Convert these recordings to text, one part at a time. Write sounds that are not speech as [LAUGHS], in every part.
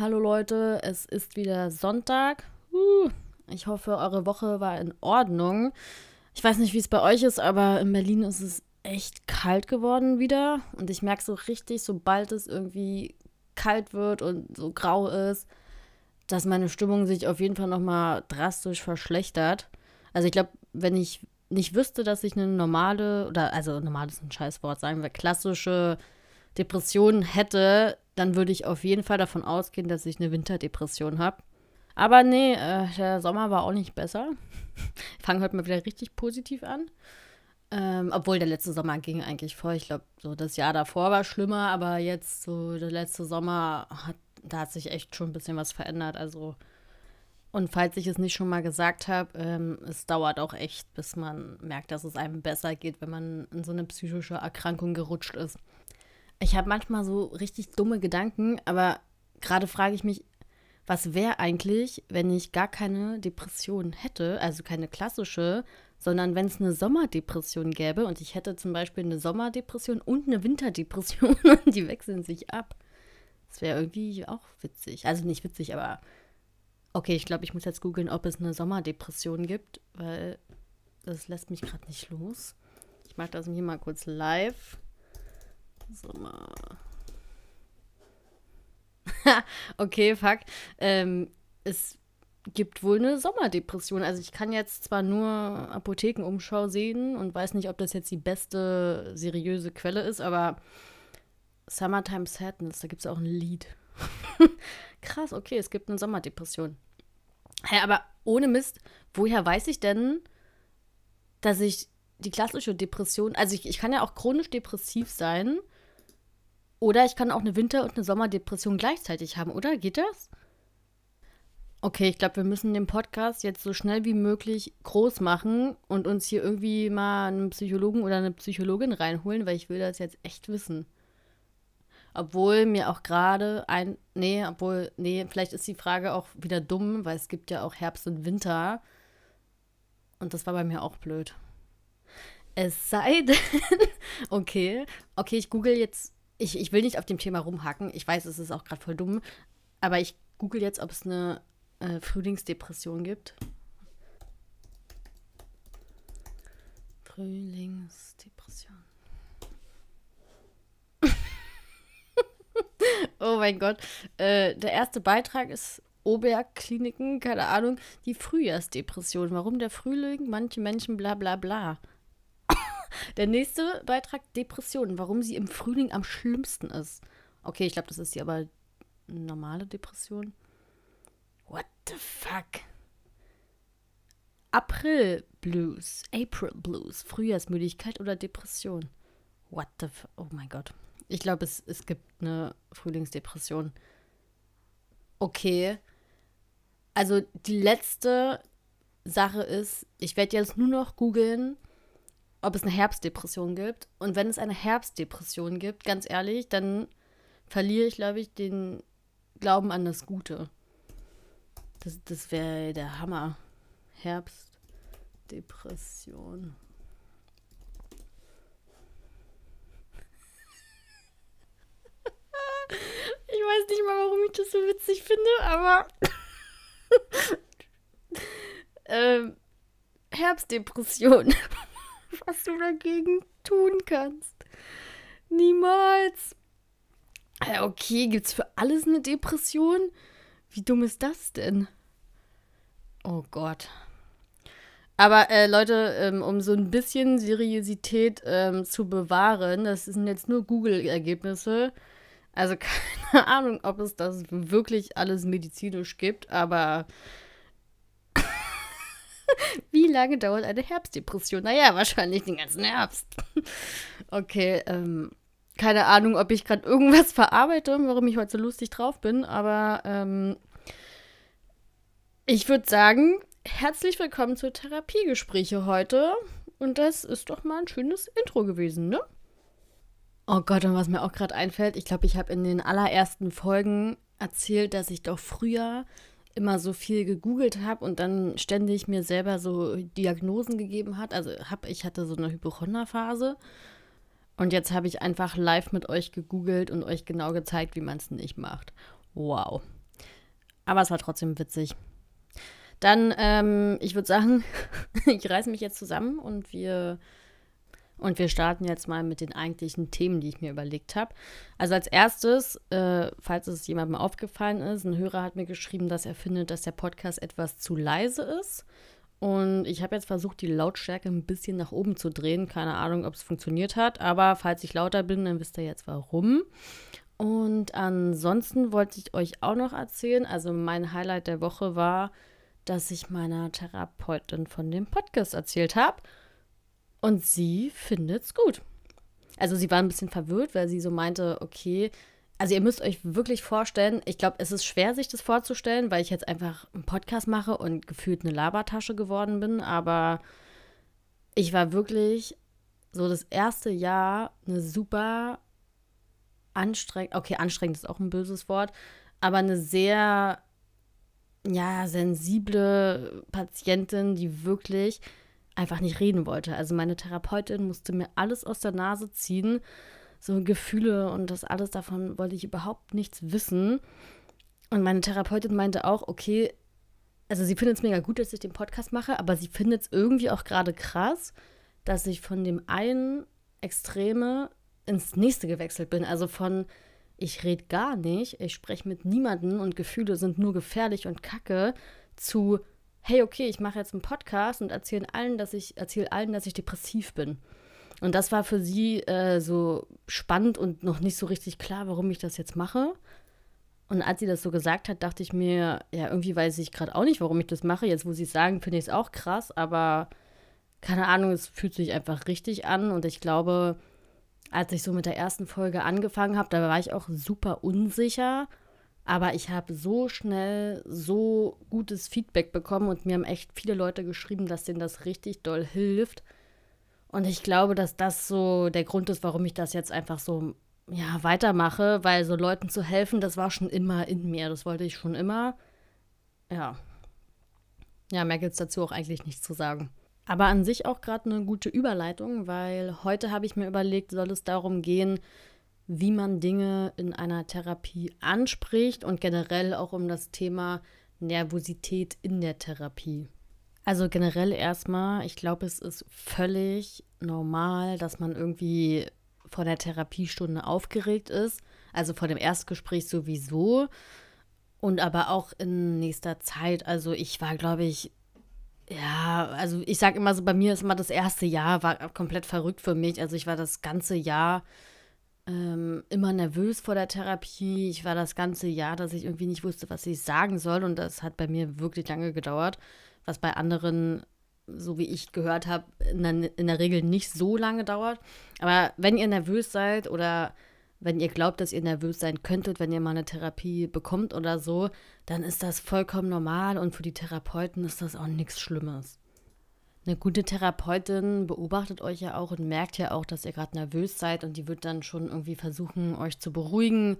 Hallo Leute, es ist wieder Sonntag. Ich hoffe, eure Woche war in Ordnung. Ich weiß nicht, wie es bei euch ist, aber in Berlin ist es echt kalt geworden wieder. Und ich merke so richtig, sobald es irgendwie kalt wird und so grau ist, dass meine Stimmung sich auf jeden Fall nochmal drastisch verschlechtert. Also ich glaube, wenn ich nicht wüsste, dass ich eine normale, oder also normal ist ein Scheißwort, sagen wir, klassische Depression hätte, dann würde ich auf jeden Fall davon ausgehen, dass ich eine Winterdepression habe. Aber nee, äh, der Sommer war auch nicht besser. [LAUGHS] Ich fange heute mal wieder richtig positiv an. Ähm, obwohl der letzte Sommer ging eigentlich voll. Ich glaube, so das Jahr davor war schlimmer, aber jetzt so der letzte Sommer hat, da hat sich echt schon ein bisschen was verändert. Also und falls ich es nicht schon mal gesagt habe, ähm, es dauert auch echt, bis man merkt, dass es einem besser geht, wenn man in so eine psychische Erkrankung gerutscht ist. Ich habe manchmal so richtig dumme Gedanken, aber gerade frage ich mich, was wäre eigentlich, wenn ich gar keine Depression hätte, also keine klassische, sondern wenn es eine Sommerdepression gäbe und ich hätte zum Beispiel eine Sommerdepression und eine Winterdepression [LAUGHS] und die wechseln sich ab. Das wäre irgendwie auch witzig. Also nicht witzig, aber okay, ich glaube, ich muss jetzt googeln, ob es eine Sommerdepression gibt, weil das lässt mich gerade nicht los. Ich mache das hier mal kurz live. Sommer. [LAUGHS] okay, fuck. Ähm, es gibt wohl eine Sommerdepression. Also ich kann jetzt zwar nur Apothekenumschau sehen und weiß nicht, ob das jetzt die beste seriöse Quelle ist, aber Summertime Sadness, da gibt es auch ein Lied. [LAUGHS] Krass, okay, es gibt eine Sommerdepression. Hä, aber ohne Mist, woher weiß ich denn, dass ich die klassische Depression, also ich, ich kann ja auch chronisch depressiv sein oder ich kann auch eine Winter- und eine Sommerdepression gleichzeitig haben, oder? Geht das? Okay, ich glaube, wir müssen den Podcast jetzt so schnell wie möglich groß machen und uns hier irgendwie mal einen Psychologen oder eine Psychologin reinholen, weil ich will das jetzt echt wissen. Obwohl mir auch gerade ein. Nee, obwohl. Nee, vielleicht ist die Frage auch wieder dumm, weil es gibt ja auch Herbst und Winter. Und das war bei mir auch blöd. Es sei [LAUGHS] denn. okay. Okay, ich google jetzt ich, ich will nicht auf dem Thema rumhacken. Ich weiß, es ist auch gerade voll dumm. Aber ich google jetzt, ob es eine äh, Frühlingsdepression gibt. Frühlingsdepression. [LAUGHS] oh mein Gott. Äh, der erste Beitrag ist Oberkliniken, keine Ahnung, die Frühjahrsdepression. Warum der Frühling? Manche Menschen bla bla bla. Der nächste Beitrag: Depressionen. Warum sie im Frühling am schlimmsten ist. Okay, ich glaube, das ist die aber normale Depression. What the fuck? April Blues, April Blues, Frühjahrsmüdigkeit oder Depression. What the fuck? Oh mein Gott. Ich glaube, es, es gibt eine Frühlingsdepression. Okay. Also die letzte Sache ist, ich werde jetzt nur noch googeln, ob es eine Herbstdepression gibt. Und wenn es eine Herbstdepression gibt, ganz ehrlich, dann verliere ich, glaube ich, den Glauben an das Gute. Das, das wäre der Hammer. Herbstdepression. [LAUGHS] Ich weiß nicht mal, warum ich das so witzig finde, aber. [LAUGHS] ähm, Herbstdepression [LAUGHS] was du dagegen tun kannst. Niemals. Ja, okay, gibt's für alles eine Depression? Wie dumm ist das denn? Oh Gott. Aber äh, Leute, ähm, um so ein bisschen Seriosität ähm, zu bewahren, das sind jetzt nur Google-Ergebnisse. Also [LAUGHS] keine Ahnung, ob es das wirklich alles medizinisch gibt, aber [LAUGHS] [LAUGHS] lange dauert eine Herbstdepression? Naja, wahrscheinlich den ganzen Herbst. [LAUGHS] okay, ähm, keine Ahnung, ob ich gerade irgendwas verarbeite, warum ich heute so lustig drauf bin, aber ähm, ich würde sagen, herzlich willkommen zu Therapiegespräche heute. Und das ist doch mal ein schönes Intro gewesen, ne? Oh Gott, und was mir auch gerade einfällt, ich glaube, ich habe in den allerersten Folgen erzählt, dass ich doch früher immer so viel gegoogelt habe und dann ständig mir selber so Diagnosen gegeben hat. Also hab, ich hatte so eine Hypochonderphase und jetzt habe ich einfach live mit euch gegoogelt und euch genau gezeigt, wie man es nicht macht. Wow. Aber es war trotzdem witzig. Dann, ähm, ich würde sagen, [LAUGHS] ich reiße mich jetzt zusammen und wir und wir starten jetzt mal mit den eigentlichen Themen, die ich mir überlegt habe. Also als erstes, äh, falls es jemandem aufgefallen ist, ein Hörer hat mir geschrieben, dass er findet, dass der Podcast etwas zu leise ist. Und ich habe jetzt versucht, die Lautstärke ein bisschen nach oben zu drehen. Keine Ahnung, ob es funktioniert hat. Aber falls ich lauter bin, dann wisst ihr jetzt warum. Und ansonsten wollte ich euch auch noch erzählen. Also mein Highlight der Woche war, dass ich meiner Therapeutin von dem Podcast erzählt habe. Und sie findet es gut. Also sie war ein bisschen verwirrt, weil sie so meinte, okay, also ihr müsst euch wirklich vorstellen, ich glaube, es ist schwer, sich das vorzustellen, weil ich jetzt einfach einen Podcast mache und gefühlt eine Labertasche geworden bin, aber ich war wirklich so das erste Jahr eine super anstrengend, okay, anstrengend ist auch ein böses Wort, aber eine sehr, ja, sensible Patientin, die wirklich einfach nicht reden wollte. Also meine Therapeutin musste mir alles aus der Nase ziehen, so Gefühle und das alles davon wollte ich überhaupt nichts wissen. Und meine Therapeutin meinte auch, okay, also sie findet es mega gut, dass ich den Podcast mache, aber sie findet es irgendwie auch gerade krass, dass ich von dem einen Extreme ins nächste gewechselt bin. Also von ich rede gar nicht, ich spreche mit niemandem und Gefühle sind nur gefährlich und kacke zu hey, okay, ich mache jetzt einen Podcast und erzähle allen, dass ich erzähle allen, dass ich depressiv bin. Und das war für sie äh, so spannend und noch nicht so richtig klar, warum ich das jetzt mache. Und als sie das so gesagt hat, dachte ich mir, ja, irgendwie weiß ich gerade auch nicht, warum ich das mache. Jetzt, wo sie es sagen, finde ich es auch krass, aber keine Ahnung, es fühlt sich einfach richtig an. Und ich glaube, als ich so mit der ersten Folge angefangen habe, da war ich auch super unsicher aber ich habe so schnell so gutes Feedback bekommen und mir haben echt viele Leute geschrieben, dass denen das richtig doll hilft. Und ich glaube, dass das so der Grund ist, warum ich das jetzt einfach so ja, weitermache, weil so Leuten zu helfen, das war schon immer in mir. Das wollte ich schon immer. Ja. Ja, mehr gibt es dazu auch eigentlich nichts zu sagen. Aber an sich auch gerade eine gute Überleitung, weil heute habe ich mir überlegt, soll es darum gehen, wie man Dinge in einer Therapie anspricht und generell auch um das Thema Nervosität in der Therapie. Also generell erstmal, ich glaube, es ist völlig normal, dass man irgendwie vor der Therapiestunde aufgeregt ist. Also vor dem Erstgespräch sowieso. Und aber auch in nächster Zeit. Also ich war, glaube ich, ja, also ich sage immer so, bei mir ist immer das erste Jahr war komplett verrückt für mich. Also ich war das ganze Jahr ähm, immer nervös vor der Therapie. Ich war das ganze Jahr, dass ich irgendwie nicht wusste, was ich sagen soll. Und das hat bei mir wirklich lange gedauert, was bei anderen, so wie ich gehört habe, in, in der Regel nicht so lange dauert. Aber wenn ihr nervös seid oder wenn ihr glaubt, dass ihr nervös sein könntet, wenn ihr mal eine Therapie bekommt oder so, dann ist das vollkommen normal und für die Therapeuten ist das auch nichts Schlimmes. Eine gute Therapeutin beobachtet euch ja auch und merkt ja auch, dass ihr gerade nervös seid und die wird dann schon irgendwie versuchen, euch zu beruhigen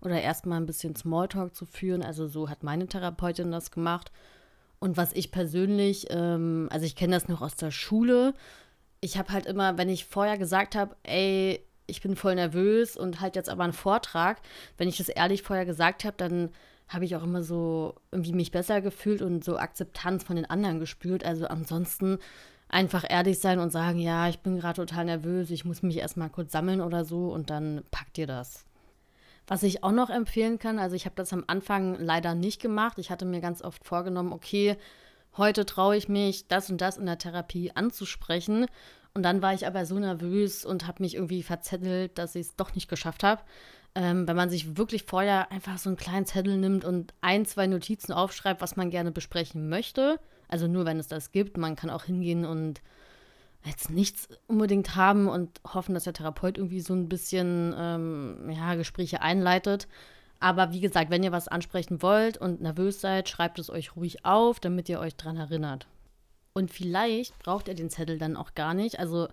oder erstmal ein bisschen Smalltalk zu führen. Also so hat meine Therapeutin das gemacht. Und was ich persönlich, ähm, also ich kenne das noch aus der Schule, ich habe halt immer, wenn ich vorher gesagt habe, ey, ich bin voll nervös und halt jetzt aber einen Vortrag, wenn ich das ehrlich vorher gesagt habe, dann habe ich auch immer so irgendwie mich besser gefühlt und so Akzeptanz von den anderen gespürt. Also ansonsten einfach ehrlich sein und sagen, ja, ich bin gerade total nervös, ich muss mich erstmal kurz sammeln oder so und dann packt ihr das. Was ich auch noch empfehlen kann, also ich habe das am Anfang leider nicht gemacht. Ich hatte mir ganz oft vorgenommen, okay, heute traue ich mich, das und das in der Therapie anzusprechen. Und dann war ich aber so nervös und habe mich irgendwie verzettelt, dass ich es doch nicht geschafft habe ähm, wenn man sich wirklich vorher einfach so einen kleinen Zettel nimmt und ein, zwei Notizen aufschreibt, was man gerne besprechen möchte. Also nur, wenn es das gibt. Man kann auch hingehen und jetzt nichts unbedingt haben und hoffen, dass der Therapeut irgendwie so ein bisschen ähm, ja, Gespräche einleitet. Aber wie gesagt, wenn ihr was ansprechen wollt und nervös seid, schreibt es euch ruhig auf, damit ihr euch dran erinnert. Und vielleicht braucht ihr den Zettel dann auch gar nicht. Also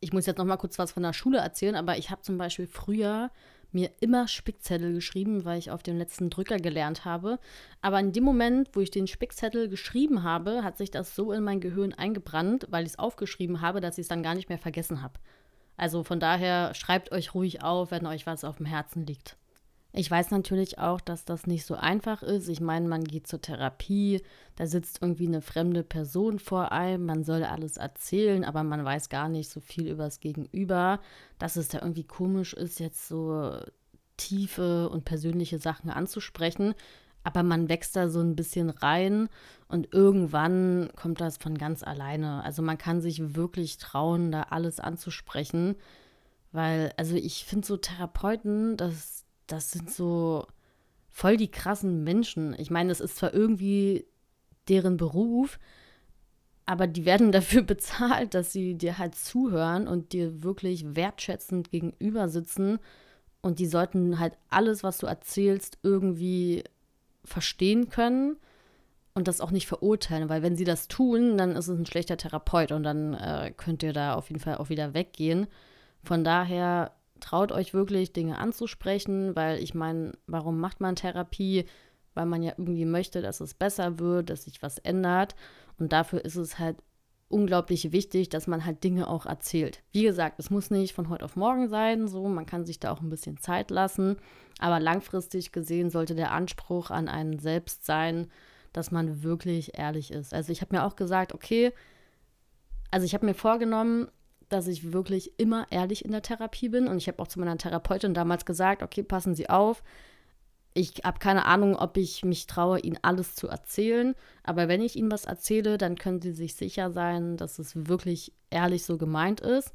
ich muss jetzt noch mal kurz was von der Schule erzählen, aber ich habe zum Beispiel früher mir immer Spickzettel geschrieben, weil ich auf dem letzten Drücker gelernt habe. Aber in dem Moment, wo ich den Spickzettel geschrieben habe, hat sich das so in mein Gehirn eingebrannt, weil ich es aufgeschrieben habe, dass ich es dann gar nicht mehr vergessen habe. Also von daher schreibt euch ruhig auf, wenn euch was auf dem Herzen liegt. Ich weiß natürlich auch, dass das nicht so einfach ist. Ich meine, man geht zur Therapie, da sitzt irgendwie eine fremde Person vor einem, man soll alles erzählen, aber man weiß gar nicht so viel über das Gegenüber, dass es da irgendwie komisch ist, jetzt so tiefe und persönliche Sachen anzusprechen. Aber man wächst da so ein bisschen rein und irgendwann kommt das von ganz alleine. Also man kann sich wirklich trauen, da alles anzusprechen. Weil, also ich finde so Therapeuten, das, das sind so voll die krassen Menschen. Ich meine, es ist zwar irgendwie deren Beruf, aber die werden [LAUGHS] dafür bezahlt, dass sie dir halt zuhören und dir wirklich wertschätzend gegenüber sitzen. Und die sollten halt alles, was du erzählst, irgendwie verstehen können und das auch nicht verurteilen, weil wenn sie das tun, dann ist es ein schlechter Therapeut und dann äh, könnt ihr da auf jeden Fall auch wieder weggehen. Von daher traut euch wirklich, Dinge anzusprechen, weil ich meine, warum macht man Therapie? Weil man ja irgendwie möchte, dass es besser wird, dass sich was ändert. Und dafür ist es halt unglaublich wichtig, dass man halt Dinge auch erzählt. Wie gesagt, es muss nicht von heute auf morgen sein, so man kann sich da auch ein bisschen Zeit lassen, aber langfristig gesehen sollte der Anspruch an einen selbst sein, dass man wirklich ehrlich ist. Also ich habe mir auch gesagt, okay, also ich habe mir vorgenommen, dass ich wirklich immer ehrlich in der Therapie bin. Und ich habe auch zu meiner Therapeutin damals gesagt, okay, passen Sie auf. Ich habe keine Ahnung, ob ich mich traue, Ihnen alles zu erzählen. Aber wenn ich Ihnen was erzähle, dann können Sie sich sicher sein, dass es wirklich ehrlich so gemeint ist.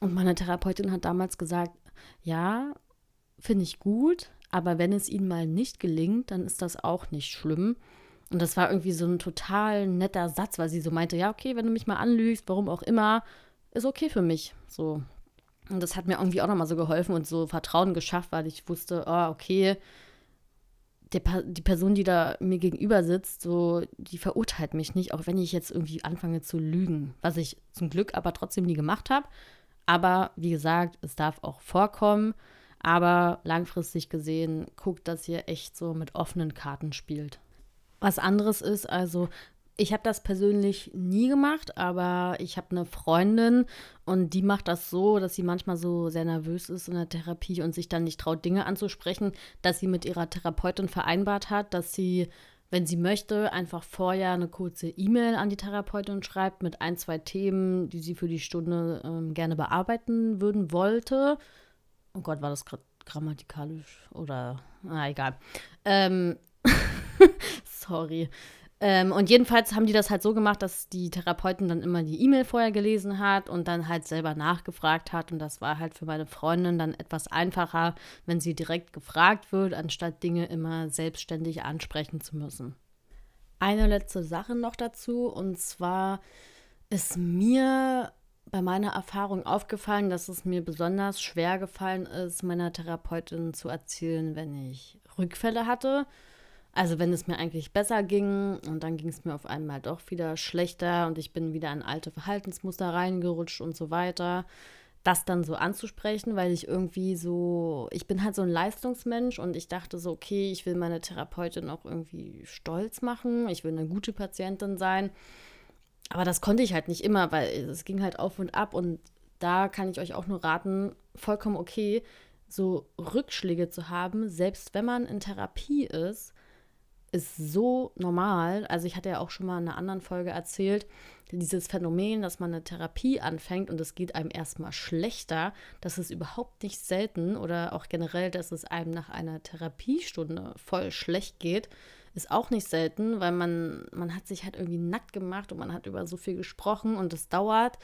Und meine Therapeutin hat damals gesagt, ja, finde ich gut, aber wenn es Ihnen mal nicht gelingt, dann ist das auch nicht schlimm. Und das war irgendwie so ein total netter Satz, weil sie so meinte, ja, okay, wenn du mich mal anlügst, warum auch immer, ist okay für mich. So. Und das hat mir irgendwie auch nochmal so geholfen und so Vertrauen geschafft, weil ich wusste, oh, okay, der, die Person, die da mir gegenüber sitzt, so, die verurteilt mich nicht, auch wenn ich jetzt irgendwie anfange zu lügen, was ich zum Glück aber trotzdem nie gemacht habe. Aber wie gesagt, es darf auch vorkommen. Aber langfristig gesehen, guckt, dass ihr echt so mit offenen Karten spielt. Was anderes ist, also ich habe das persönlich nie gemacht, aber ich habe eine Freundin und die macht das so, dass sie manchmal so sehr nervös ist in der Therapie und sich dann nicht traut, Dinge anzusprechen, dass sie mit ihrer Therapeutin vereinbart hat, dass sie, wenn sie möchte, einfach vorher eine kurze E-Mail an die Therapeutin schreibt mit ein, zwei Themen, die sie für die Stunde ähm, gerne bearbeiten würden wollte. Oh Gott, war das gerade grammatikalisch oder, na egal. Ähm, [LAUGHS] sorry. Ähm, und jedenfalls haben die das halt so gemacht, dass die Therapeutin dann immer die E-Mail vorher gelesen hat und dann halt selber nachgefragt hat. Und das war halt für meine Freundin dann etwas einfacher, wenn sie direkt gefragt wird, anstatt Dinge immer selbstständig ansprechen zu müssen. Eine letzte Sache noch dazu, und zwar ist mir bei meiner Erfahrung aufgefallen, dass es mir besonders schwer gefallen ist, meiner Therapeutin zu erzählen, wenn ich Rückfälle hatte also wenn es mir eigentlich besser ging und dann ging es mir auf einmal doch wieder schlechter und ich bin wieder in alte Verhaltensmuster reingerutscht und so weiter, das dann so anzusprechen, weil ich irgendwie so, ich bin halt so ein Leistungsmensch und ich dachte so, okay, ich will meine Therapeutin auch irgendwie stolz machen, ich will eine gute Patientin sein. Aber das konnte ich halt nicht immer, weil es ging halt auf und ab und da kann ich euch auch nur raten, vollkommen okay, so Rückschläge zu haben, selbst wenn man in Therapie ist ist so normal. Also ich hatte ja auch schon mal in einer anderen Folge erzählt, dieses Phänomen, dass man eine Therapie anfängt und es geht einem erstmal schlechter, das ist überhaupt nicht selten oder auch generell, dass es einem nach einer Therapiestunde voll schlecht geht, ist auch nicht selten, weil man, man hat sich halt irgendwie nackt gemacht und man hat über so viel gesprochen und es dauert,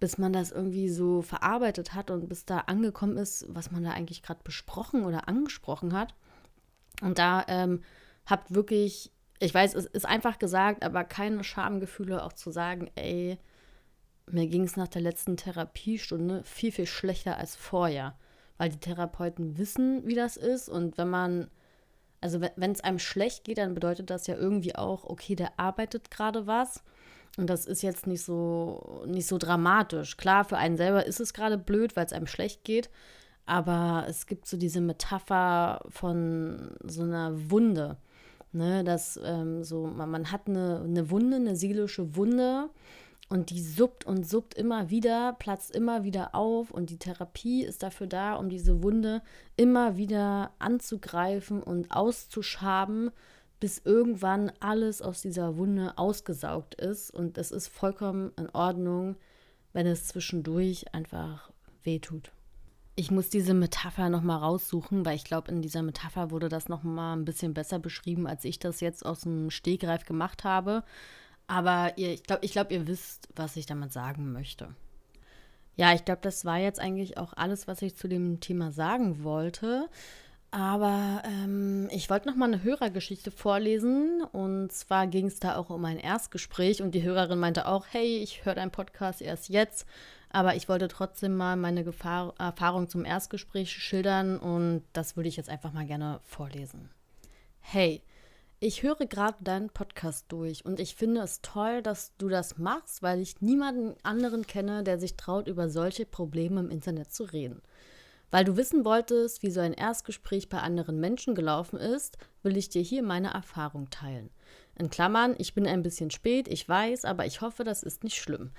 bis man das irgendwie so verarbeitet hat und bis da angekommen ist, was man da eigentlich gerade besprochen oder angesprochen hat. Und da ähm, habt wirklich, ich weiß, es ist einfach gesagt, aber keine Schamgefühle auch zu sagen, ey, mir ging es nach der letzten Therapiestunde viel, viel schlechter als vorher. Weil die Therapeuten wissen, wie das ist. Und wenn man, also wenn es einem schlecht geht, dann bedeutet das ja irgendwie auch, okay, der arbeitet gerade was. Und das ist jetzt nicht so, nicht so dramatisch. Klar, für einen selber ist es gerade blöd, weil es einem schlecht geht. Aber es gibt so diese Metapher von so einer Wunde. Ne, dass ähm, so, man, man hat eine, eine Wunde, eine seelische Wunde Und die suppt und suppt immer wieder, platzt immer wieder auf. Und die Therapie ist dafür da, um diese Wunde immer wieder anzugreifen und auszuschaben, bis irgendwann alles aus dieser Wunde ausgesaugt ist. Und es ist vollkommen in Ordnung, wenn es zwischendurch einfach wehtut. Ich muss diese Metapher nochmal raussuchen, weil ich glaube, in dieser Metapher wurde das nochmal ein bisschen besser beschrieben, als ich das jetzt aus dem Stegreif gemacht habe. Aber ihr, ich glaube, ich glaub, ihr wisst, was ich damit sagen möchte. Ja, ich glaube, das war jetzt eigentlich auch alles, was ich zu dem Thema sagen wollte. Aber ähm, ich wollte noch mal eine Hörergeschichte vorlesen. Und zwar ging es da auch um ein Erstgespräch. Und die Hörerin meinte auch, hey, ich höre deinen Podcast erst jetzt. Aber ich wollte trotzdem mal meine Gefahr Erfahrung zum Erstgespräch schildern. Und das würde ich jetzt einfach mal gerne vorlesen. Hey, ich höre gerade deinen Podcast durch und ich finde es toll, dass du das machst, weil ich niemanden anderen kenne, der sich traut, über solche Probleme im Internet zu reden. Weil du wissen wolltest, wie so ein Erstgespräch bei anderen Menschen gelaufen ist, will ich dir hier meine Erfahrung teilen. In Klammern, ich bin ein bisschen spät, ich weiß, aber ich hoffe, das ist nicht schlimm.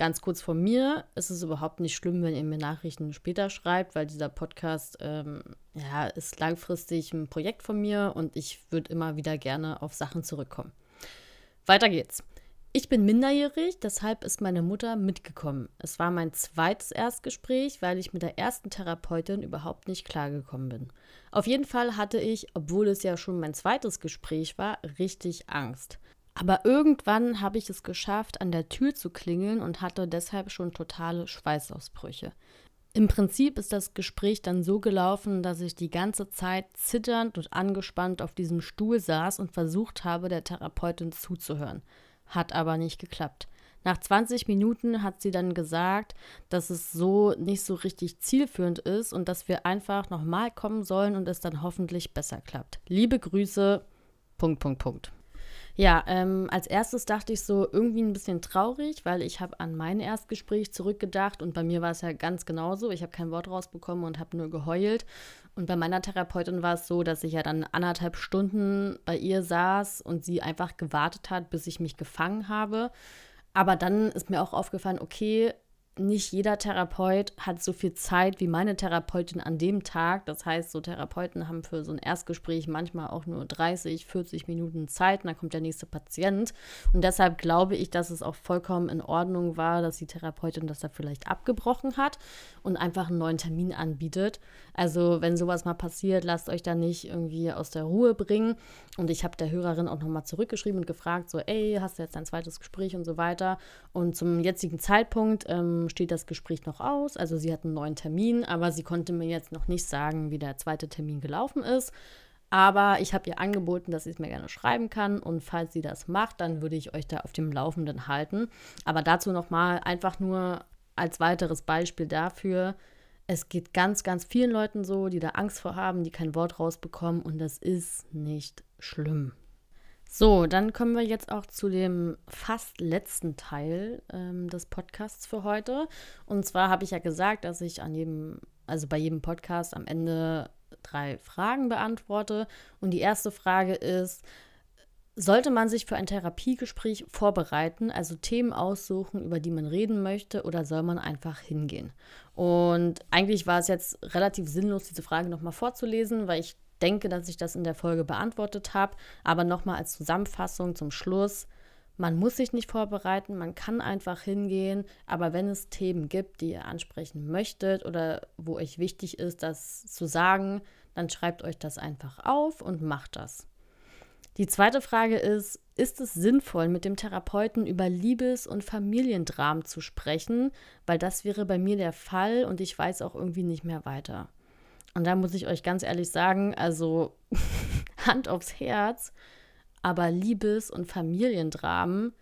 Ganz kurz von mir, es ist überhaupt nicht schlimm, wenn ihr mir Nachrichten später schreibt, weil dieser Podcast ähm, ja, ist langfristig ein Projekt von mir und ich würde immer wieder gerne auf Sachen zurückkommen. Weiter geht's. Ich bin minderjährig, deshalb ist meine Mutter mitgekommen. Es war mein zweites Erstgespräch, weil ich mit der ersten Therapeutin überhaupt nicht klargekommen bin. Auf jeden Fall hatte ich, obwohl es ja schon mein zweites Gespräch war, richtig Angst. Aber irgendwann habe ich es geschafft, an der Tür zu klingeln und hatte deshalb schon totale Schweißausbrüche. Im Prinzip ist das Gespräch dann so gelaufen, dass ich die ganze Zeit zitternd und angespannt auf diesem Stuhl saß und versucht habe, der Therapeutin zuzuhören hat aber nicht geklappt. Nach 20 Minuten hat sie dann gesagt, dass es so nicht so richtig zielführend ist und dass wir einfach nochmal kommen sollen und es dann hoffentlich besser klappt. Liebe Grüße. Punkt, Punkt, Punkt. Ja, ähm, als erstes dachte ich so irgendwie ein bisschen traurig, weil ich habe an mein Erstgespräch zurückgedacht und bei mir war es ja ganz genauso. Ich habe kein Wort rausbekommen und habe nur geheult. Und bei meiner Therapeutin war es so, dass ich ja dann anderthalb Stunden bei ihr saß und sie einfach gewartet hat, bis ich mich gefangen habe. Aber dann ist mir auch aufgefallen, okay, nicht jeder Therapeut hat so viel Zeit wie meine Therapeutin an dem Tag. Das heißt, so Therapeuten haben für so ein Erstgespräch manchmal auch nur 30, 40 Minuten Zeit und dann kommt der nächste Patient. Und deshalb glaube ich, dass es auch vollkommen in Ordnung war, dass die Therapeutin das da vielleicht abgebrochen hat und einfach einen neuen Termin anbietet. Also, wenn sowas mal passiert, lasst euch da nicht irgendwie aus der Ruhe bringen. Und ich habe der Hörerin auch nochmal zurückgeschrieben und gefragt, so, ey, hast du jetzt dein zweites Gespräch und so weiter. Und zum jetzigen Zeitpunkt ähm, steht das Gespräch noch aus. Also sie hat einen neuen Termin, aber sie konnte mir jetzt noch nicht sagen, wie der zweite Termin gelaufen ist. Aber ich habe ihr angeboten, dass sie es mir gerne schreiben kann. Und falls sie das macht, dann würde ich euch da auf dem Laufenden halten. Aber dazu nochmal einfach nur als weiteres Beispiel dafür. Es geht ganz, ganz vielen Leuten so, die da Angst vor haben, die kein Wort rausbekommen. Und das ist nicht schlimm. So, dann kommen wir jetzt auch zu dem fast letzten Teil ähm, des Podcasts für heute. Und zwar habe ich ja gesagt, dass ich an jedem, also bei jedem Podcast am Ende drei Fragen beantworte. Und die erste Frage ist, sollte man sich für ein Therapiegespräch vorbereiten, also Themen aussuchen, über die man reden möchte, oder soll man einfach hingehen? Und eigentlich war es jetzt relativ sinnlos, diese Frage nochmal vorzulesen, weil ich denke, dass ich das in der Folge beantwortet habe. Aber nochmal als Zusammenfassung zum Schluss. Man muss sich nicht vorbereiten, man kann einfach hingehen, aber wenn es Themen gibt, die ihr ansprechen möchtet oder wo euch wichtig ist, das zu sagen, dann schreibt euch das einfach auf und macht das. Die zweite Frage ist, ist es sinnvoll, mit dem Therapeuten über Liebes- und Familiendramen zu sprechen? Weil das wäre bei mir der Fall und ich weiß auch irgendwie nicht mehr weiter. Und da muss ich euch ganz ehrlich sagen, also [LAUGHS] Hand aufs Herz, aber Liebes- und Familiendramen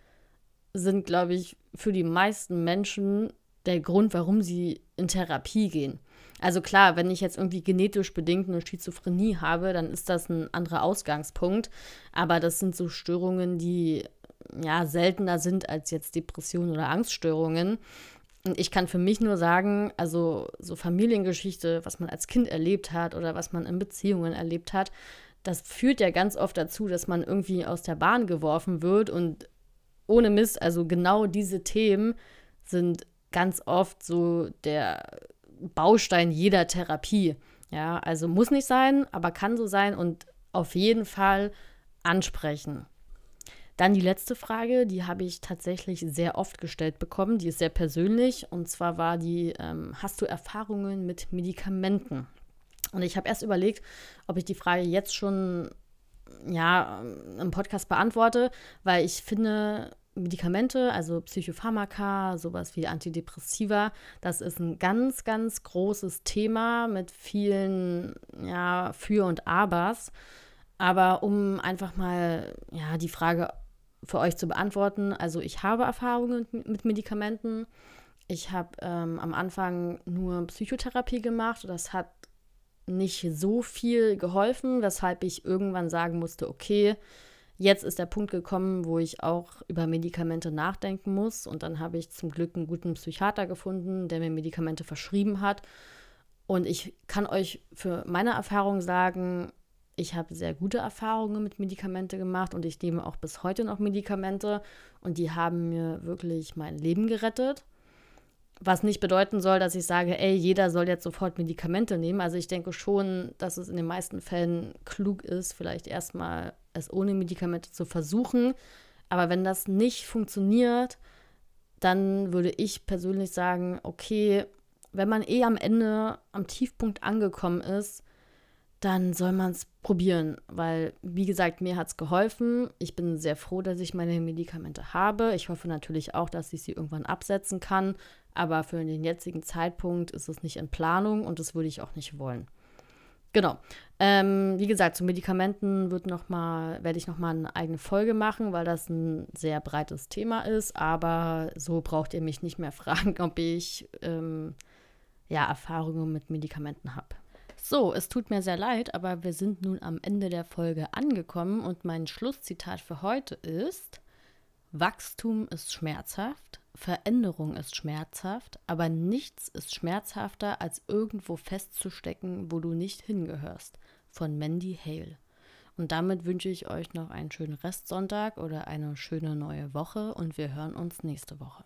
sind, glaube ich, für die meisten Menschen der Grund, warum sie in Therapie gehen. Also klar, wenn ich jetzt irgendwie genetisch bedingt eine Schizophrenie habe, dann ist das ein anderer Ausgangspunkt. Aber das sind so Störungen, die ja seltener sind als jetzt Depressionen oder Angststörungen. Und ich kann für mich nur sagen, also so Familiengeschichte, was man als Kind erlebt hat oder was man in Beziehungen erlebt hat, das führt ja ganz oft dazu, dass man irgendwie aus der Bahn geworfen wird und ohne Mist, also genau diese Themen sind ganz oft so der Baustein jeder Therapie. Ja, also muss nicht sein, aber kann so sein und auf jeden Fall ansprechen. Dann die letzte Frage, die habe ich tatsächlich sehr oft gestellt bekommen. Die ist sehr persönlich und zwar war die: ähm, Hast du Erfahrungen mit Medikamenten? Und ich habe erst überlegt, ob ich die Frage jetzt schon ja, im Podcast beantworte, weil ich finde, Medikamente, also Psychopharmaka, sowas wie Antidepressiva, das ist ein ganz, ganz großes Thema mit vielen ja, Für- und Abers. Aber um einfach mal ja, die Frage für euch zu beantworten, also ich habe Erfahrungen mit Medikamenten. Ich habe ähm, am Anfang nur Psychotherapie gemacht. Das hat nicht so viel geholfen, weshalb ich irgendwann sagen musste, okay, jetzt ist der Punkt gekommen, wo ich auch über Medikamente nachdenken muss. Und dann habe ich zum Glück einen guten Psychiater gefunden, der mir Medikamente verschrieben hat. Und ich kann euch für meine Erfahrung sagen, ich habe sehr gute Erfahrungen mit Medikamente gemacht und ich nehme auch bis heute noch Medikamente und die haben mir wirklich mein Leben gerettet. Was nicht bedeuten soll, dass ich sage, ey, jeder soll jetzt sofort Medikamente nehmen. Also ich denke schon, dass es in den meisten Fällen klug ist, vielleicht erstmal es ohne Medikamente zu versuchen. Aber wenn das nicht funktioniert, dann würde ich persönlich sagen, okay, wenn man eh am Ende am Tiefpunkt angekommen ist, dann soll man es probieren, weil, wie gesagt, mir hat es geholfen. Ich bin sehr froh, dass ich meine Medikamente habe. Ich hoffe natürlich auch, dass ich sie irgendwann absetzen kann, aber für den jetzigen Zeitpunkt ist es nicht in Planung und das würde ich auch nicht wollen. Genau. Ähm, wie gesagt, zu Medikamenten wird noch mal, werde ich nochmal eine eigene Folge machen, weil das ein sehr breites Thema ist. Aber so braucht ihr mich nicht mehr [LAUGHS] fragen, ob ich ähm, ja, Erfahrungen mit Medikamenten habe. So, es tut mir sehr leid, aber wir sind nun am Ende der Folge angekommen und mein Schlusszitat für heute ist: Wachstum ist schmerzhaft, Veränderung ist schmerzhaft, aber nichts ist schmerzhafter, als irgendwo festzustecken, wo du nicht hingehörst. Von Mandy Hale. Und damit wünsche ich euch noch einen schönen Restsonntag oder eine schöne neue Woche und wir hören uns nächste Woche.